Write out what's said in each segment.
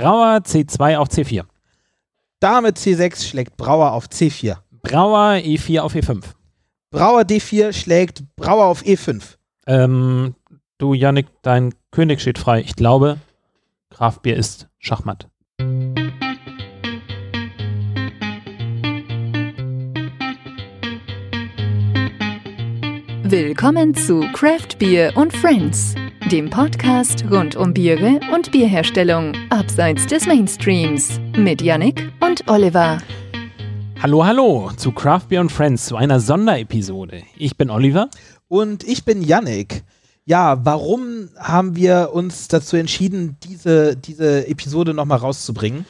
Brauer C2 auf C4. Dame C6 schlägt Brauer auf C4. Brauer E4 auf E5. Brauer D4 schlägt Brauer auf E5. Ähm, du, Yannick, dein König steht frei. Ich glaube, Graf Bier ist Schachmatt. Willkommen zu Craft Beer und Friends, dem Podcast rund um Biere und Bierherstellung abseits des Mainstreams mit Yannick und Oliver. Hallo, hallo zu Craft Beer und Friends, zu einer Sonderepisode. Ich bin Oliver. Und ich bin Yannick. Ja, warum haben wir uns dazu entschieden, diese, diese Episode nochmal rauszubringen?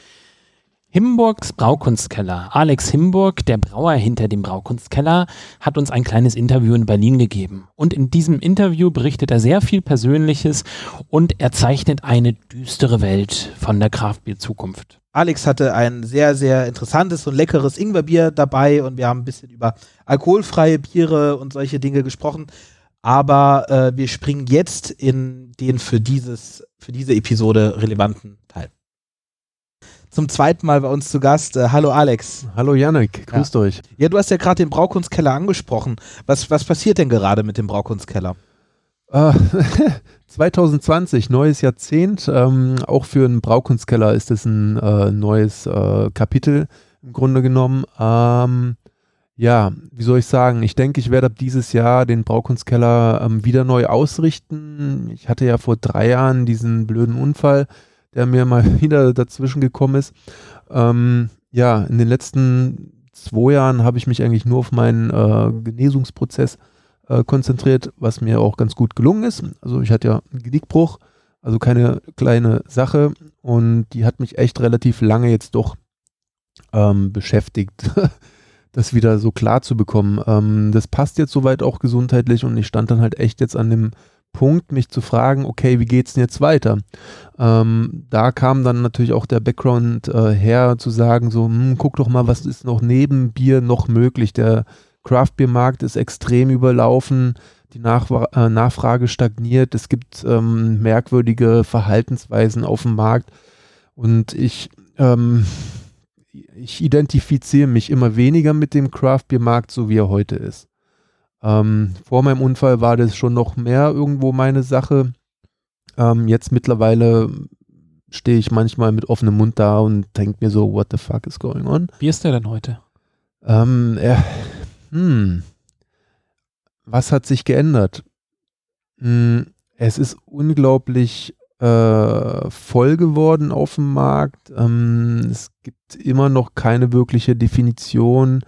Himburgs Braukunstkeller. Alex Himburg, der Brauer hinter dem Braukunstkeller, hat uns ein kleines Interview in Berlin gegeben. Und in diesem Interview berichtet er sehr viel Persönliches und er zeichnet eine düstere Welt von der Kraftbier-Zukunft. Alex hatte ein sehr, sehr interessantes und leckeres Ingwerbier dabei und wir haben ein bisschen über alkoholfreie Biere und solche Dinge gesprochen. Aber äh, wir springen jetzt in den für, dieses, für diese Episode relevanten zum zweiten Mal bei uns zu Gast. Äh, hallo Alex. Hallo Janik, grüßt ja. euch. Ja, du hast ja gerade den Braukunstkeller angesprochen. Was, was passiert denn gerade mit dem Braukunstkeller? Äh, 2020, neues Jahrzehnt. Ähm, auch für einen Braukunstkeller ist es ein äh, neues äh, Kapitel im Grunde genommen. Ähm, ja, wie soll ich sagen? Ich denke, ich werde ab dieses Jahr den Braukunstkeller ähm, wieder neu ausrichten. Ich hatte ja vor drei Jahren diesen blöden Unfall der mir mal wieder dazwischen gekommen ist. Ähm, ja, in den letzten zwei Jahren habe ich mich eigentlich nur auf meinen äh, Genesungsprozess äh, konzentriert, was mir auch ganz gut gelungen ist. Also ich hatte ja einen Genickbruch, also keine kleine Sache und die hat mich echt relativ lange jetzt doch ähm, beschäftigt, das wieder so klar zu bekommen. Ähm, das passt jetzt soweit auch gesundheitlich und ich stand dann halt echt jetzt an dem Punkt, mich zu fragen, okay, wie geht's denn jetzt weiter? Ähm, da kam dann natürlich auch der Background äh, her, zu sagen, so, hm, guck doch mal, was ist noch neben Bier noch möglich? Der Craft Beer Markt ist extrem überlaufen, die Nach äh, Nachfrage stagniert, es gibt ähm, merkwürdige Verhaltensweisen auf dem Markt und ich, ähm, ich identifiziere mich immer weniger mit dem Craft Beer Markt, so wie er heute ist. Ähm, vor meinem Unfall war das schon noch mehr irgendwo meine Sache. Ähm, jetzt mittlerweile stehe ich manchmal mit offenem Mund da und denke mir so, what the fuck is going on? Wie ist der denn heute? Ähm, er, hm, was hat sich geändert? Hm, es ist unglaublich äh, voll geworden auf dem Markt. Ähm, es gibt immer noch keine wirkliche Definition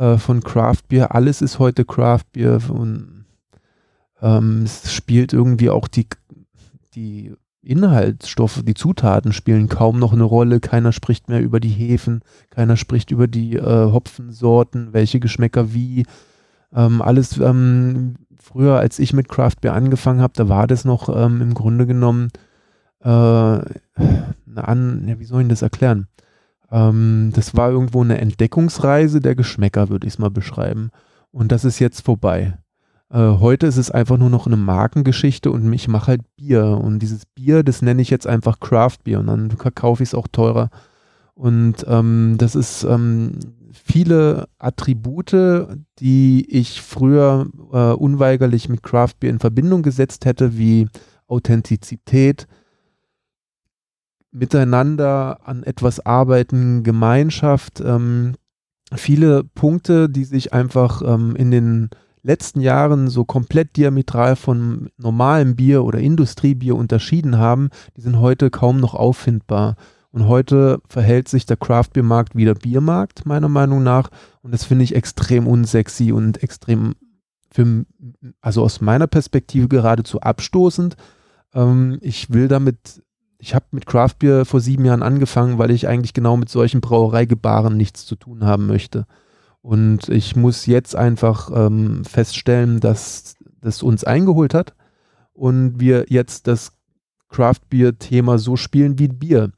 äh, von Craft Beer. Alles ist heute Craft Beer und ähm, es spielt irgendwie auch die, die Inhaltsstoffe, die Zutaten spielen kaum noch eine Rolle. Keiner spricht mehr über die Hefen, keiner spricht über die äh, Hopfensorten, welche Geschmäcker wie. Ähm, alles ähm, früher, als ich mit Craft Beer angefangen habe, da war das noch ähm, im Grunde genommen äh, an, ja, wie soll ich das erklären? Ähm, das war irgendwo eine Entdeckungsreise der Geschmäcker, würde ich es mal beschreiben. Und das ist jetzt vorbei. Äh, heute ist es einfach nur noch eine Markengeschichte und ich mache halt Bier. Und dieses Bier, das nenne ich jetzt einfach Craft Beer und dann kaufe ich es auch teurer. Und ähm, das ist ähm, viele Attribute, die ich früher äh, unweigerlich mit Craft Beer in Verbindung gesetzt hätte, wie Authentizität, miteinander an etwas arbeiten, Gemeinschaft, ähm, viele Punkte, die sich einfach ähm, in den letzten Jahren so komplett diametral von normalem Bier oder Industriebier unterschieden haben, die sind heute kaum noch auffindbar. Und heute verhält sich der Craft-Bier-Markt wie der Biermarkt, meiner Meinung nach. Und das finde ich extrem unsexy und extrem, für, also aus meiner Perspektive geradezu abstoßend. Ähm, ich will damit ich habe mit Craft Beer vor sieben Jahren angefangen, weil ich eigentlich genau mit solchen Brauereigebaren nichts zu tun haben möchte. Und ich muss jetzt einfach ähm, feststellen, dass das uns eingeholt hat und wir jetzt das Craft Beer Thema so spielen wie Bier.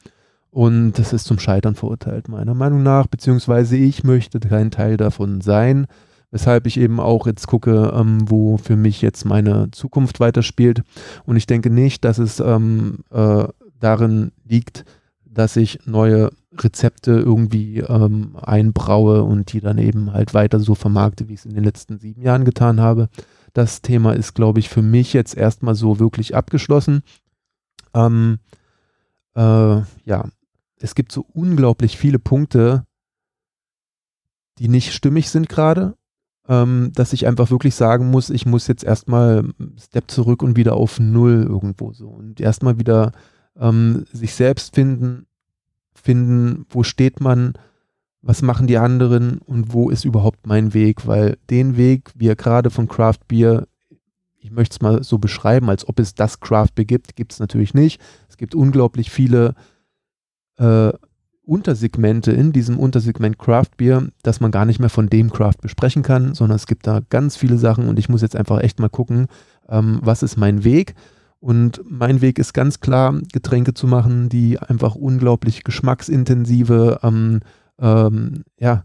Und das ist zum Scheitern verurteilt, meiner Meinung nach, beziehungsweise ich möchte kein Teil davon sein, weshalb ich eben auch jetzt gucke, ähm, wo für mich jetzt meine Zukunft weiterspielt. Und ich denke nicht, dass es ähm, äh, darin liegt, dass ich neue Rezepte irgendwie ähm, einbraue und die dann eben halt weiter so vermarkte, wie ich es in den letzten sieben Jahren getan habe. Das Thema ist, glaube ich, für mich jetzt erstmal so wirklich abgeschlossen. Ähm, äh, ja, es gibt so unglaublich viele Punkte, die nicht stimmig sind gerade, ähm, dass ich einfach wirklich sagen muss, ich muss jetzt erstmal Step zurück und wieder auf Null irgendwo so und erstmal wieder ähm, sich selbst finden, finden, wo steht man, was machen die anderen und wo ist überhaupt mein Weg, weil den Weg, wie er gerade von Craft Beer, ich möchte es mal so beschreiben, als ob es das Craft Beer gibt, gibt es natürlich nicht. Es gibt unglaublich viele äh, Untersegmente in diesem Untersegment Craft Beer, dass man gar nicht mehr von dem Craft besprechen kann, sondern es gibt da ganz viele Sachen und ich muss jetzt einfach echt mal gucken, ähm, was ist mein Weg. Und mein Weg ist ganz klar, Getränke zu machen, die einfach unglaublich geschmacksintensive ähm, ähm, ja,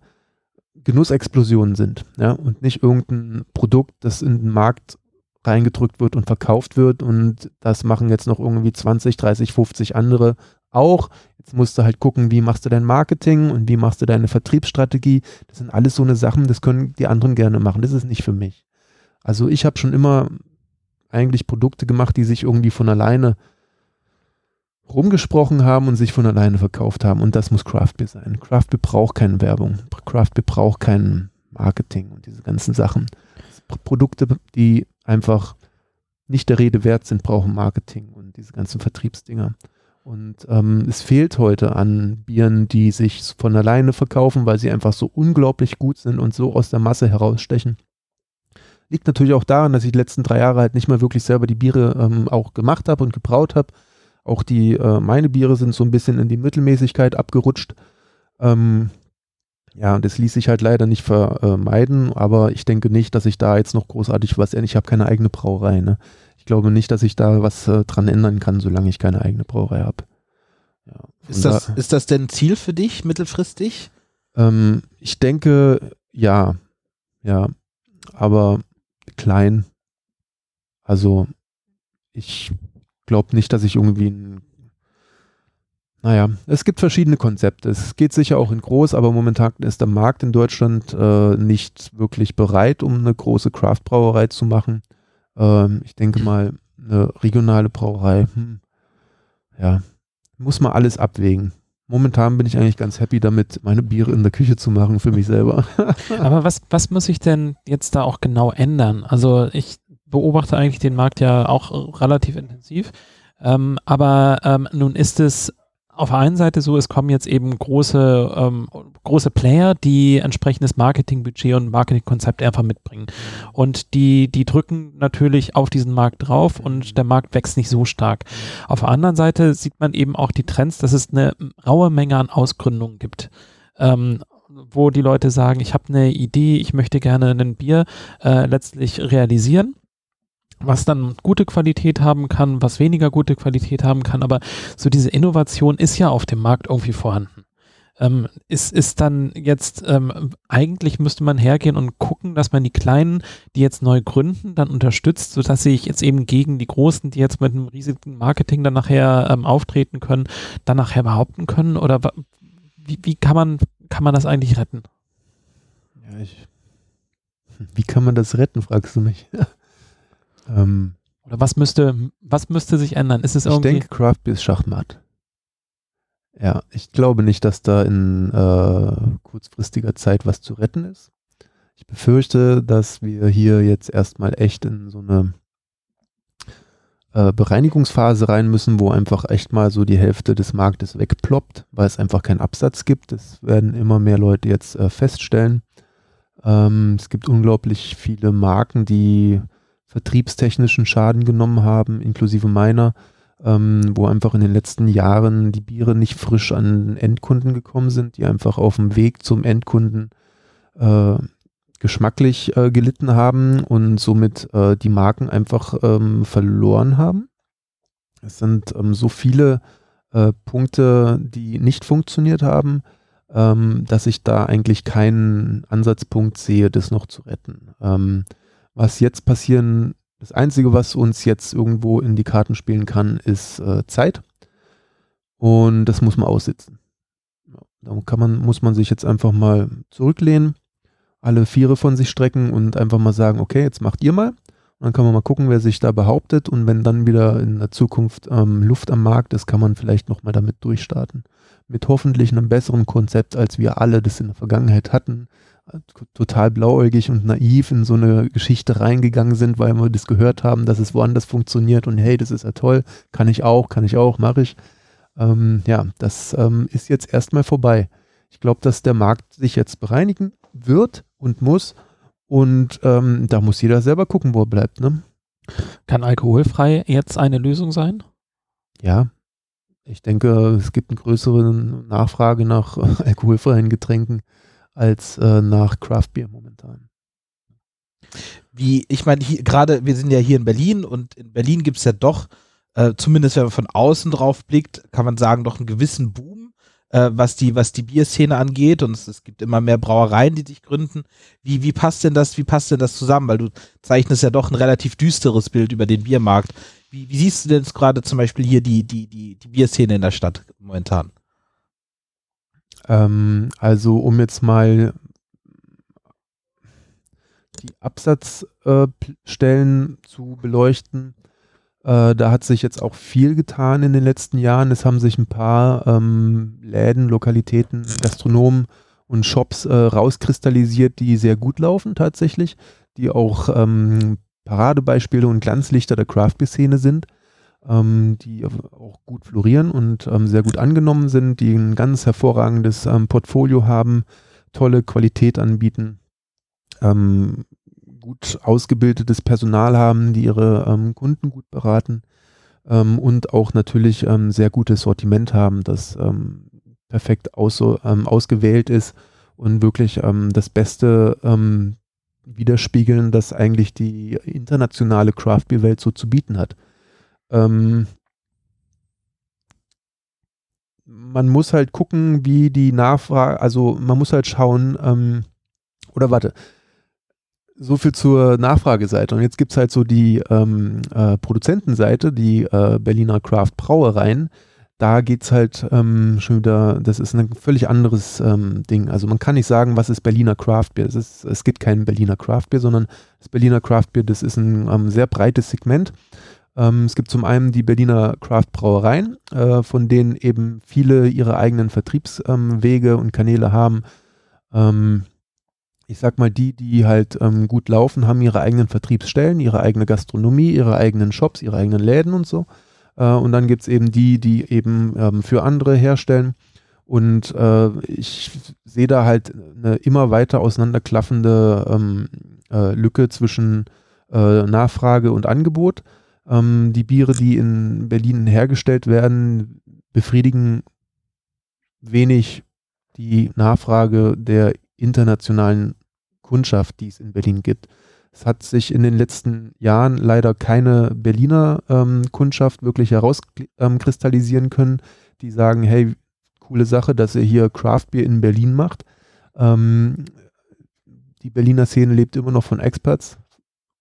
Genussexplosionen sind. Ja? Und nicht irgendein Produkt, das in den Markt reingedrückt wird und verkauft wird und das machen jetzt noch irgendwie 20, 30, 50 andere auch. Jetzt musst du halt gucken, wie machst du dein Marketing und wie machst du deine Vertriebsstrategie. Das sind alles so eine Sachen, das können die anderen gerne machen. Das ist nicht für mich. Also ich habe schon immer eigentlich Produkte gemacht, die sich irgendwie von alleine rumgesprochen haben und sich von alleine verkauft haben. Und das muss Craft Beer sein. Craft Beer braucht keine Werbung. Craft Beer braucht kein Marketing und diese ganzen Sachen. Produkte, die einfach nicht der Rede wert sind, brauchen Marketing und diese ganzen Vertriebsdinger. Und ähm, es fehlt heute an Bieren, die sich von alleine verkaufen, weil sie einfach so unglaublich gut sind und so aus der Masse herausstechen. Liegt natürlich auch daran, dass ich die letzten drei Jahre halt nicht mehr wirklich selber die Biere ähm, auch gemacht habe und gebraut habe. Auch die, äh, meine Biere sind so ein bisschen in die Mittelmäßigkeit abgerutscht. Ähm, ja, das ließ sich halt leider nicht vermeiden, aber ich denke nicht, dass ich da jetzt noch großartig was, ich habe keine eigene Brauerei, ne? Ich glaube nicht, dass ich da was äh, dran ändern kann, solange ich keine eigene Brauerei habe. Ja, ist, das, da, ist das denn ein Ziel für dich mittelfristig? Ähm, ich denke, ja, ja, aber klein. Also ich glaube nicht, dass ich irgendwie ein naja, es gibt verschiedene Konzepte. Es geht sicher auch in groß, aber momentan ist der Markt in Deutschland äh, nicht wirklich bereit, um eine große Craft-Brauerei zu machen. Ähm, ich denke mal, eine regionale Brauerei, hm, ja, muss man alles abwägen. Momentan bin ich eigentlich ganz happy damit, meine Biere in der Küche zu machen für mich selber. Aber was, was muss ich denn jetzt da auch genau ändern? Also ich beobachte eigentlich den Markt ja auch relativ intensiv. Ähm, aber ähm, nun ist es auf der einen Seite so, es kommen jetzt eben große, ähm, große Player, die entsprechendes Marketingbudget und Marketingkonzept einfach mitbringen. Und die, die drücken natürlich auf diesen Markt drauf und der Markt wächst nicht so stark. Auf der anderen Seite sieht man eben auch die Trends, dass es eine raue Menge an Ausgründungen gibt. Ähm, wo die Leute sagen, ich habe eine Idee, ich möchte gerne ein Bier äh, letztlich realisieren was dann gute Qualität haben kann, was weniger gute Qualität haben kann, aber so diese Innovation ist ja auf dem Markt irgendwie vorhanden. Ähm, ist, ist dann jetzt, ähm, eigentlich müsste man hergehen und gucken, dass man die Kleinen, die jetzt neu gründen, dann unterstützt, sodass sie jetzt eben gegen die Großen, die jetzt mit einem riesigen Marketing dann nachher ähm, auftreten können, dann nachher behaupten können? Oder wie, wie kann man, kann man das eigentlich retten? Ja, ich, wie kann man das retten, fragst du mich. Ähm, Oder was müsste, was müsste sich ändern? Ist es ich irgendwie denke, Craft Beer ist Schachmatt. Ja, ich glaube nicht, dass da in äh, kurzfristiger Zeit was zu retten ist. Ich befürchte, dass wir hier jetzt erstmal echt in so eine äh, Bereinigungsphase rein müssen, wo einfach echt mal so die Hälfte des Marktes wegploppt, weil es einfach keinen Absatz gibt. Das werden immer mehr Leute jetzt äh, feststellen. Ähm, es gibt unglaublich viele Marken, die vertriebstechnischen Schaden genommen haben, inklusive meiner, ähm, wo einfach in den letzten Jahren die Biere nicht frisch an Endkunden gekommen sind, die einfach auf dem Weg zum Endkunden äh, geschmacklich äh, gelitten haben und somit äh, die Marken einfach ähm, verloren haben. Es sind ähm, so viele äh, Punkte, die nicht funktioniert haben, ähm, dass ich da eigentlich keinen Ansatzpunkt sehe, das noch zu retten. Was jetzt passieren, das Einzige, was uns jetzt irgendwo in die Karten spielen kann, ist äh, Zeit. Und das muss man aussitzen. Ja, da kann man, muss man sich jetzt einfach mal zurücklehnen, alle Viere von sich strecken und einfach mal sagen, okay, jetzt macht ihr mal. Und dann kann man mal gucken, wer sich da behauptet. Und wenn dann wieder in der Zukunft ähm, Luft am Markt ist, kann man vielleicht nochmal damit durchstarten. Mit hoffentlich einem besseren Konzept, als wir alle das in der Vergangenheit hatten. Total blauäugig und naiv in so eine Geschichte reingegangen sind, weil wir das gehört haben, dass es woanders funktioniert und hey, das ist ja toll, kann ich auch, kann ich auch, mache ich. Ähm, ja, das ähm, ist jetzt erstmal vorbei. Ich glaube, dass der Markt sich jetzt bereinigen wird und muss und ähm, da muss jeder selber gucken, wo er bleibt. Ne? Kann alkoholfrei jetzt eine Lösung sein? Ja. Ich denke, es gibt eine größere Nachfrage nach alkoholfreien Getränken als äh, nach Craft Beer momentan. Wie, ich meine, gerade, wir sind ja hier in Berlin und in Berlin gibt es ja doch, äh, zumindest wenn man von außen drauf blickt, kann man sagen, doch einen gewissen Boom äh, was die, was die Bierszene angeht und es, es, gibt immer mehr Brauereien, die sich gründen. Wie, wie passt denn das, wie passt denn das zusammen? Weil du zeichnest ja doch ein relativ düsteres Bild über den Biermarkt. Wie, wie siehst du denn gerade zum Beispiel hier die, die, die, die Bierszene in der Stadt momentan? Ähm, also, um jetzt mal die Absatzstellen äh, zu beleuchten, äh, da hat sich jetzt auch viel getan in den letzten Jahren. Es haben sich ein paar ähm, Läden, Lokalitäten, Gastronomen und Shops äh, rauskristallisiert, die sehr gut laufen tatsächlich, die auch ähm, Paradebeispiele und Glanzlichter der Craft-Szene sind, ähm, die auch gut florieren und ähm, sehr gut angenommen sind, die ein ganz hervorragendes ähm, Portfolio haben, tolle Qualität anbieten. Ähm, gut ausgebildetes Personal haben, die ihre ähm, Kunden gut beraten ähm, und auch natürlich sehr gutes Sortiment haben, das perfekt aus, ausgewählt ist und wirklich das Beste widerspiegeln, das eigentlich die internationale Craft Beer Welt so zu bieten hat. Man muss halt gucken, wie die Nachfrage, also man muss halt schauen, oder warte, so viel zur Nachfrageseite. Und jetzt gibt es halt so die ähm, äh, Produzentenseite, die äh, Berliner Craft Brauereien. Da geht es halt ähm, schon wieder, das ist ein völlig anderes ähm, Ding. Also man kann nicht sagen, was ist Berliner Craft Beer. Es, gibt kein Berliner Craft Beer, sondern das Berliner Craft Beer, das ist ein ähm, sehr breites Segment. Ähm, es gibt zum einen die Berliner Craft Brauereien, äh, von denen eben viele ihre eigenen Vertriebswege ähm, und Kanäle haben. Ähm, ich sag mal, die, die halt ähm, gut laufen, haben ihre eigenen Vertriebsstellen, ihre eigene Gastronomie, ihre eigenen Shops, ihre eigenen Läden und so. Äh, und dann gibt es eben die, die eben ähm, für andere herstellen. Und äh, ich sehe da halt eine immer weiter auseinanderklaffende ähm, äh, Lücke zwischen äh, Nachfrage und Angebot. Ähm, die Biere, die in Berlin hergestellt werden, befriedigen wenig die Nachfrage der internationalen Kundschaft, die es in Berlin gibt. Es hat sich in den letzten Jahren leider keine Berliner ähm, Kundschaft wirklich herauskristallisieren ähm, können, die sagen, hey, coole Sache, dass ihr hier Craft Beer in Berlin macht. Ähm, die Berliner Szene lebt immer noch von Experts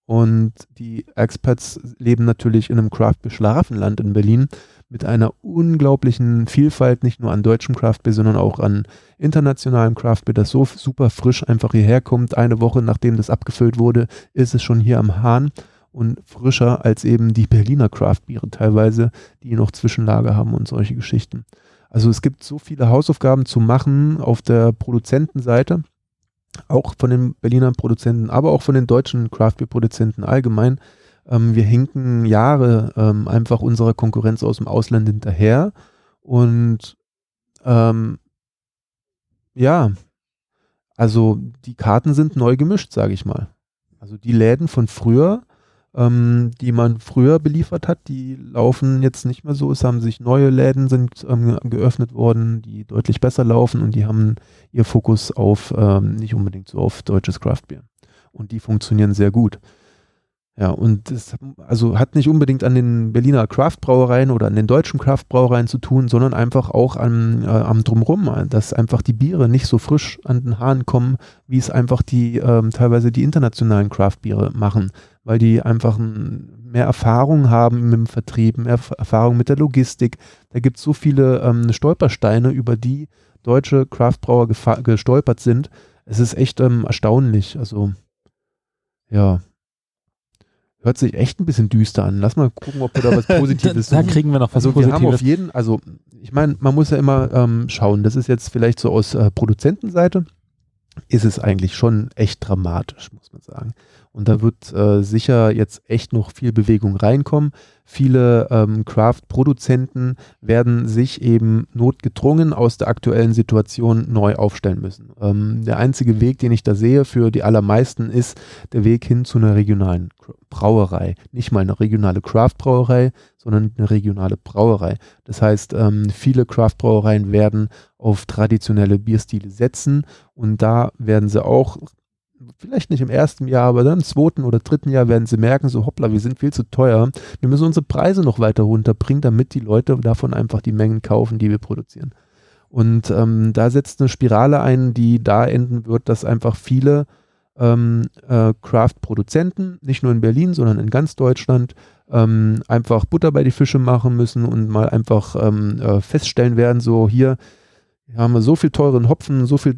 und die Experts leben natürlich in einem Craft Beer Schlafenland in Berlin mit einer unglaublichen Vielfalt, nicht nur an deutschem Craft Beer, sondern auch an internationalem Craft Beer, das so super frisch einfach hierher kommt. Eine Woche nachdem das abgefüllt wurde, ist es schon hier am Hahn und frischer als eben die Berliner Craft Biere teilweise, die noch Zwischenlager haben und solche Geschichten. Also es gibt so viele Hausaufgaben zu machen auf der Produzentenseite, auch von den Berliner Produzenten, aber auch von den deutschen Craft Beer Produzenten allgemein, ähm, wir hinken Jahre ähm, einfach unserer Konkurrenz aus dem Ausland hinterher. Und ähm, ja, also die Karten sind neu gemischt, sage ich mal. Also die Läden von früher, ähm, die man früher beliefert hat, die laufen jetzt nicht mehr so. Es haben sich neue Läden sind ähm, geöffnet worden, die deutlich besser laufen und die haben ihr Fokus auf ähm, nicht unbedingt so auf deutsches Craftbier. Und die funktionieren sehr gut. Ja, und das also hat nicht unbedingt an den Berliner Craft-Brauereien oder an den deutschen Craft-Brauereien zu tun, sondern einfach auch an, äh, am Drumrum, dass einfach die Biere nicht so frisch an den Haaren kommen, wie es einfach die ähm, teilweise die internationalen Craft-Biere machen, weil die einfach mehr Erfahrung haben mit dem Vertrieb, mehr Erfahrung mit der Logistik. Da gibt es so viele ähm, Stolpersteine, über die deutsche Craft-Brauer gestolpert sind. Es ist echt ähm, erstaunlich. Also ja, hört sich echt ein bisschen düster an. Lass mal gucken, ob wir da was Positives Da kriegen wir noch was also Positives. Wir haben auf jeden, also ich meine, man muss ja immer ähm, schauen, das ist jetzt vielleicht so aus äh, Produzentenseite, ist es eigentlich schon echt dramatisch, muss man sagen. Und da wird äh, sicher jetzt echt noch viel Bewegung reinkommen. Viele ähm, Craft-Produzenten werden sich eben notgedrungen aus der aktuellen Situation neu aufstellen müssen. Ähm, der einzige Weg, den ich da sehe für die allermeisten, ist der Weg hin zu einer regionalen Brauerei. Nicht mal eine regionale Craft-Brauerei, sondern eine regionale Brauerei. Das heißt, ähm, viele Craft-Brauereien werden auf traditionelle Bierstile setzen und da werden sie auch vielleicht nicht im ersten Jahr, aber dann im zweiten oder dritten Jahr werden sie merken, so hoppla, wir sind viel zu teuer. Wir müssen unsere Preise noch weiter runterbringen, damit die Leute davon einfach die Mengen kaufen, die wir produzieren. Und ähm, da setzt eine Spirale ein, die da enden wird, dass einfach viele ähm, äh, Craft-Produzenten, nicht nur in Berlin, sondern in ganz Deutschland, ähm, einfach Butter bei die Fische machen müssen und mal einfach ähm, äh, feststellen werden, so hier haben wir so viel teuren Hopfen, so viel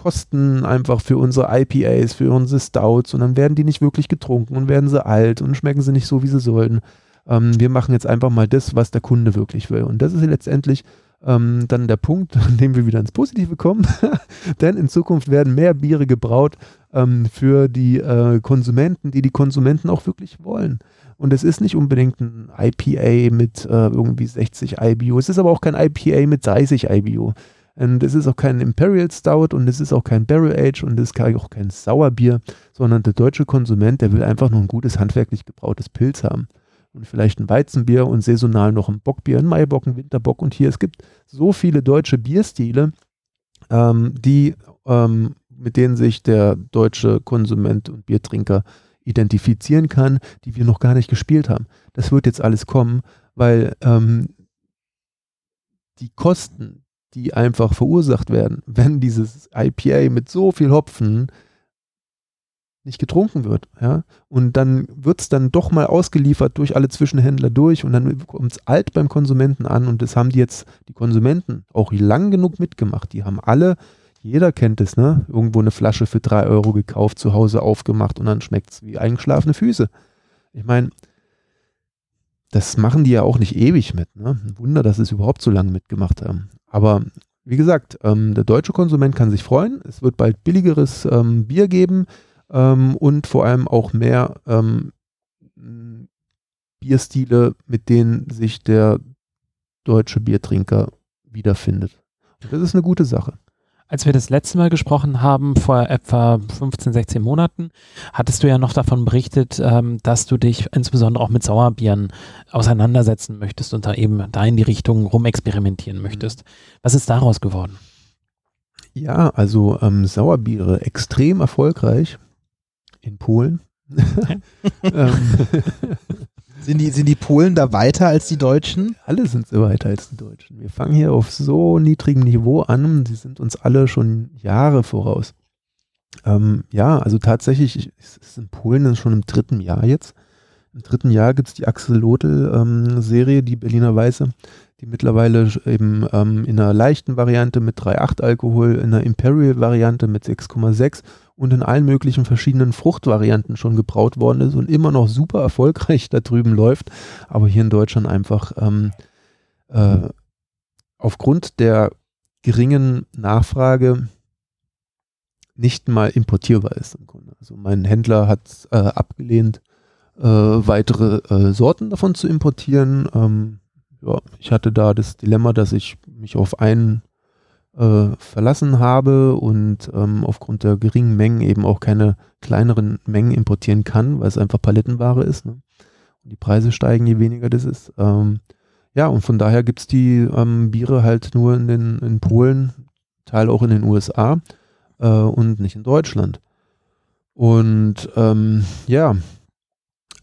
Kosten einfach für unsere IPAs, für unsere Stouts und dann werden die nicht wirklich getrunken und werden sie alt und schmecken sie nicht so, wie sie sollten. Ähm, wir machen jetzt einfach mal das, was der Kunde wirklich will. Und das ist letztendlich ähm, dann der Punkt, an dem wir wieder ins Positive kommen. Denn in Zukunft werden mehr Biere gebraut ähm, für die äh, Konsumenten, die die Konsumenten auch wirklich wollen. Und es ist nicht unbedingt ein IPA mit äh, irgendwie 60 IBU. Es ist aber auch kein IPA mit 30 IBU. Und es ist auch kein Imperial Stout und es ist auch kein Barrel Age und es ist auch kein Sauerbier, sondern der deutsche Konsument, der will einfach nur ein gutes handwerklich gebrautes Pilz haben. Und vielleicht ein Weizenbier und saisonal noch ein Bockbier, ein Maibock, ein Winterbock. Und hier, es gibt so viele deutsche Bierstile, ähm, die, ähm, mit denen sich der deutsche Konsument und Biertrinker identifizieren kann, die wir noch gar nicht gespielt haben. Das wird jetzt alles kommen, weil ähm, die Kosten, die einfach verursacht werden, wenn dieses IPA mit so viel Hopfen nicht getrunken wird. Ja? Und dann wird es dann doch mal ausgeliefert durch alle Zwischenhändler durch und dann kommt es alt beim Konsumenten an und das haben die jetzt, die Konsumenten, auch lang genug mitgemacht. Die haben alle, jeder kennt es, ne? Irgendwo eine Flasche für drei Euro gekauft, zu Hause aufgemacht und dann schmeckt es wie eingeschlafene Füße. Ich meine, das machen die ja auch nicht ewig mit. Ne? Ein Wunder, dass sie es überhaupt so lange mitgemacht haben. Aber wie gesagt, ähm, der deutsche Konsument kann sich freuen. Es wird bald billigeres ähm, Bier geben ähm, und vor allem auch mehr ähm, Bierstile, mit denen sich der deutsche Biertrinker wiederfindet. Und das ist eine gute Sache. Als wir das letzte Mal gesprochen haben, vor etwa 15, 16 Monaten, hattest du ja noch davon berichtet, ähm, dass du dich insbesondere auch mit Sauerbieren auseinandersetzen möchtest und da eben da in die Richtung rumexperimentieren möchtest. Was ist daraus geworden? Ja, also ähm, Sauerbiere extrem erfolgreich in Polen. ähm, Sind die, sind die Polen da weiter als die Deutschen? Alle sind so weiter als die Deutschen. Wir fangen hier auf so niedrigem Niveau an. Sie sind uns alle schon Jahre voraus. Ähm, ja, also tatsächlich ist in Polen schon im dritten Jahr jetzt. Im dritten Jahr gibt es die Axolotl-Serie, ähm, die Berliner Weiße, die mittlerweile eben ähm, in einer leichten Variante mit 3,8 Alkohol, in einer Imperial-Variante mit 6,6 und in allen möglichen verschiedenen Fruchtvarianten schon gebraut worden ist und immer noch super erfolgreich da drüben läuft, aber hier in Deutschland einfach ähm, äh, aufgrund der geringen Nachfrage nicht mal importierbar ist im Grunde. Also mein Händler hat äh, abgelehnt, äh, weitere äh, Sorten davon zu importieren. Ähm, ja, ich hatte da das Dilemma, dass ich mich auf einen äh, verlassen habe und ähm, aufgrund der geringen Mengen eben auch keine kleineren Mengen importieren kann, weil es einfach Palettenware ist. Ne? Und die Preise steigen, je weniger das ist. Ähm, ja, und von daher gibt es die ähm, Biere halt nur in, den, in Polen, Teil auch in den USA äh, und nicht in Deutschland. Und ähm, ja,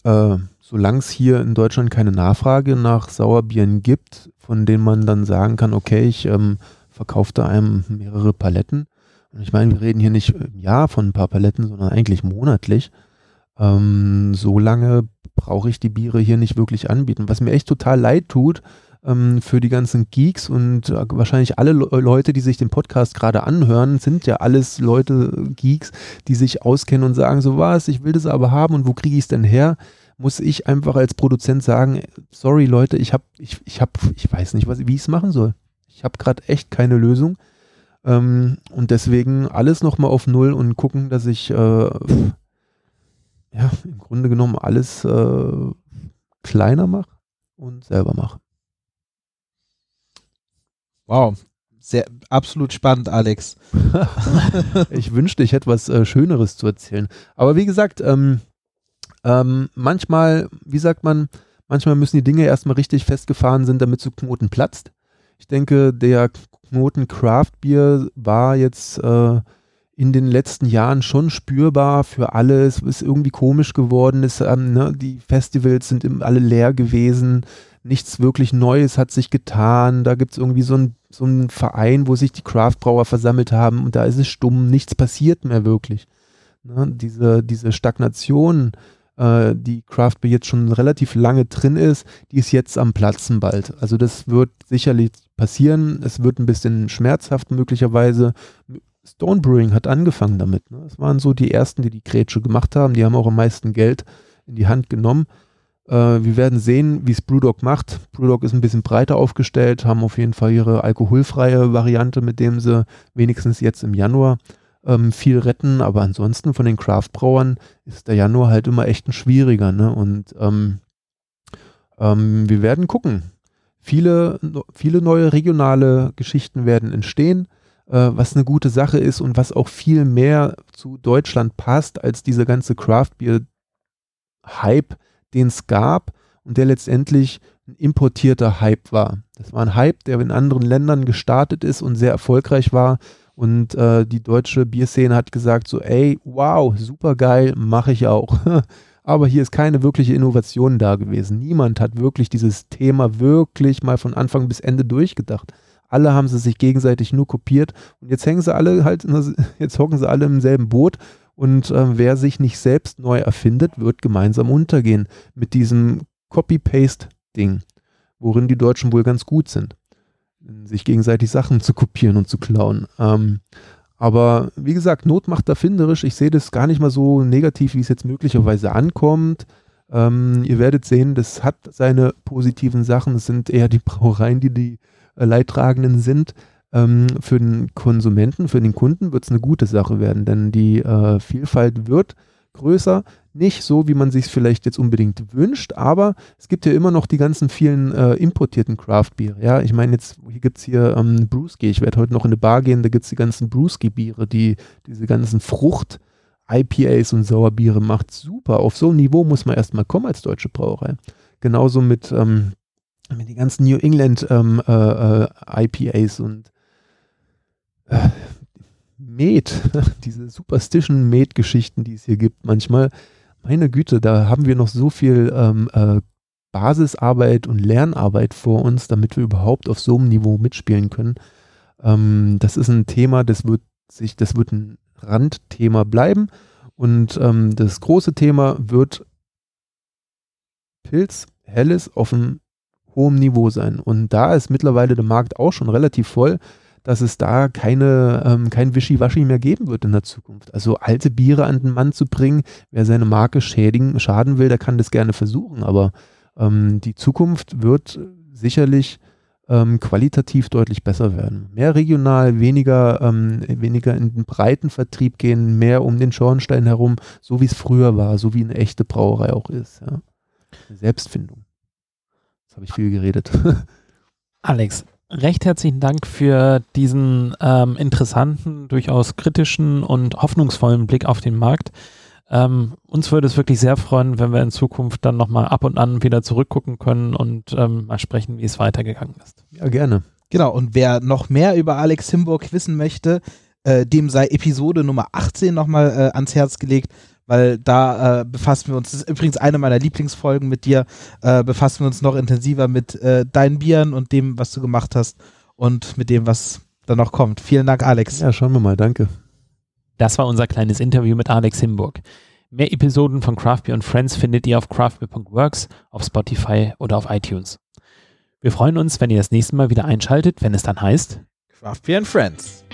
äh, solange es hier in Deutschland keine Nachfrage nach Sauerbieren gibt, von denen man dann sagen kann, okay, ich ähm, verkaufe da einem mehrere Paletten. Und ich meine, wir reden hier nicht im Jahr von ein paar Paletten, sondern eigentlich monatlich. Ähm, so lange brauche ich die Biere hier nicht wirklich anbieten. Was mir echt total leid tut, ähm, für die ganzen Geeks und äh, wahrscheinlich alle Le Leute, die sich den Podcast gerade anhören, sind ja alles Leute, Geeks, die sich auskennen und sagen so was, ich will das aber haben und wo kriege ich es denn her? Muss ich einfach als Produzent sagen, sorry Leute, ich habe, ich, ich habe, ich weiß nicht, was, wie ich es machen soll. Ich habe gerade echt keine Lösung. Ähm, und deswegen alles nochmal auf Null und gucken, dass ich äh, ja, im Grunde genommen alles äh, kleiner mache und selber mache. Wow. Sehr, absolut spannend, Alex. ich wünschte, ich hätte was äh, Schöneres zu erzählen. Aber wie gesagt, ähm, ähm, manchmal, wie sagt man, manchmal müssen die Dinge erstmal richtig festgefahren sind, damit so Knoten platzt. Ich denke, der Knoten Craft Beer war jetzt äh, in den letzten Jahren schon spürbar für alle. Es ist irgendwie komisch geworden. Es, ähm, ne, die Festivals sind alle leer gewesen nichts wirklich Neues hat sich getan. Da gibt es irgendwie so einen so Verein, wo sich die Craftbrauer versammelt haben und da ist es stumm, nichts passiert mehr wirklich. Ne? Diese, diese Stagnation, äh, die Craft Beer jetzt schon relativ lange drin ist, die ist jetzt am Platzen bald. Also das wird sicherlich passieren. Es wird ein bisschen schmerzhaft möglicherweise. Stone Brewing hat angefangen damit. Ne? Das waren so die ersten, die die Grätsche gemacht haben. Die haben auch am meisten Geld in die Hand genommen. Äh, wir werden sehen, wie es Brewdog macht. Brewdog ist ein bisschen breiter aufgestellt, haben auf jeden Fall ihre alkoholfreie Variante, mit dem sie wenigstens jetzt im Januar ähm, viel retten. Aber ansonsten von den Craftbrauern ist der Januar halt immer echt ein schwieriger. Ne? Und ähm, ähm, wir werden gucken. Viele, viele neue regionale Geschichten werden entstehen, äh, was eine gute Sache ist und was auch viel mehr zu Deutschland passt als diese ganze Craft Beer Hype, den es gab und der letztendlich ein importierter Hype war. Das war ein Hype, der in anderen Ländern gestartet ist und sehr erfolgreich war. Und äh, die deutsche Bierszene hat gesagt so, ey, wow, super geil, mache ich auch. Aber hier ist keine wirkliche Innovation da gewesen. Niemand hat wirklich dieses Thema wirklich mal von Anfang bis Ende durchgedacht. Alle haben sie sich gegenseitig nur kopiert und jetzt hängen sie alle halt, jetzt hocken sie alle im selben Boot und äh, wer sich nicht selbst neu erfindet, wird gemeinsam untergehen mit diesem Copy-Paste-Ding, worin die Deutschen wohl ganz gut sind, sich gegenseitig Sachen zu kopieren und zu klauen. Ähm, aber wie gesagt, Not macht erfinderisch. Ich sehe das gar nicht mal so negativ, wie es jetzt möglicherweise ankommt. Ähm, ihr werdet sehen, das hat seine positiven Sachen. Es sind eher die Brauereien, die die äh, Leidtragenden sind. Ähm, für den Konsumenten, für den Kunden wird es eine gute Sache werden, denn die äh, Vielfalt wird größer. Nicht so, wie man sich es vielleicht jetzt unbedingt wünscht, aber es gibt ja immer noch die ganzen vielen äh, importierten Craft-Biere. Ja, ich meine, jetzt hier gibt es hier ähm, Brewski. Ich werde heute noch in eine Bar gehen, da gibt es die ganzen Brewski-Biere, die diese ganzen Frucht- IPAs und Sauerbiere macht super. Auf so ein Niveau muss man erstmal kommen als deutsche Brauerei. Genauso mit, ähm, mit den ganzen New England ähm, äh, äh, IPAs und äh, Med, diese Superstition-Med-Geschichten, die es hier gibt, manchmal, meine Güte, da haben wir noch so viel ähm, äh, Basisarbeit und Lernarbeit vor uns, damit wir überhaupt auf so einem Niveau mitspielen können. Ähm, das ist ein Thema, das wird sich, das wird ein Randthema bleiben. Und ähm, das große Thema wird Pilz, Helles auf einem hohen Niveau sein. Und da ist mittlerweile der Markt auch schon relativ voll dass es da keine, ähm, kein Wischiwaschi mehr geben wird in der Zukunft. Also alte Biere an den Mann zu bringen, wer seine Marke schädigen, schaden will, der kann das gerne versuchen. Aber ähm, die Zukunft wird sicherlich ähm, qualitativ deutlich besser werden. Mehr regional, weniger, ähm, weniger in den breiten Vertrieb gehen, mehr um den Schornstein herum, so wie es früher war, so wie eine echte Brauerei auch ist. Ja. Selbstfindung. Jetzt habe ich viel geredet. Alex, recht herzlichen Dank für diesen ähm, interessanten, durchaus kritischen und hoffnungsvollen Blick auf den Markt. Ähm, uns würde es wirklich sehr freuen, wenn wir in Zukunft dann nochmal ab und an wieder zurückgucken können und ähm, mal sprechen, wie es weitergegangen ist. Ja, gerne. Genau, und wer noch mehr über Alex Himburg wissen möchte, äh, dem sei Episode Nummer 18 nochmal äh, ans Herz gelegt, weil da äh, befassen wir uns, das ist übrigens eine meiner Lieblingsfolgen mit dir, äh, befassen wir uns noch intensiver mit äh, deinen Bieren und dem, was du gemacht hast und mit dem, was da noch kommt. Vielen Dank, Alex. Ja, schauen wir mal, danke. Das war unser kleines Interview mit Alex Himburg. Mehr Episoden von Craft Beer und Friends findet ihr auf craftbeer.works, auf Spotify oder auf iTunes. Wir freuen uns, wenn ihr das nächste Mal wieder einschaltet, wenn es dann heißt Craft Beer and Friends.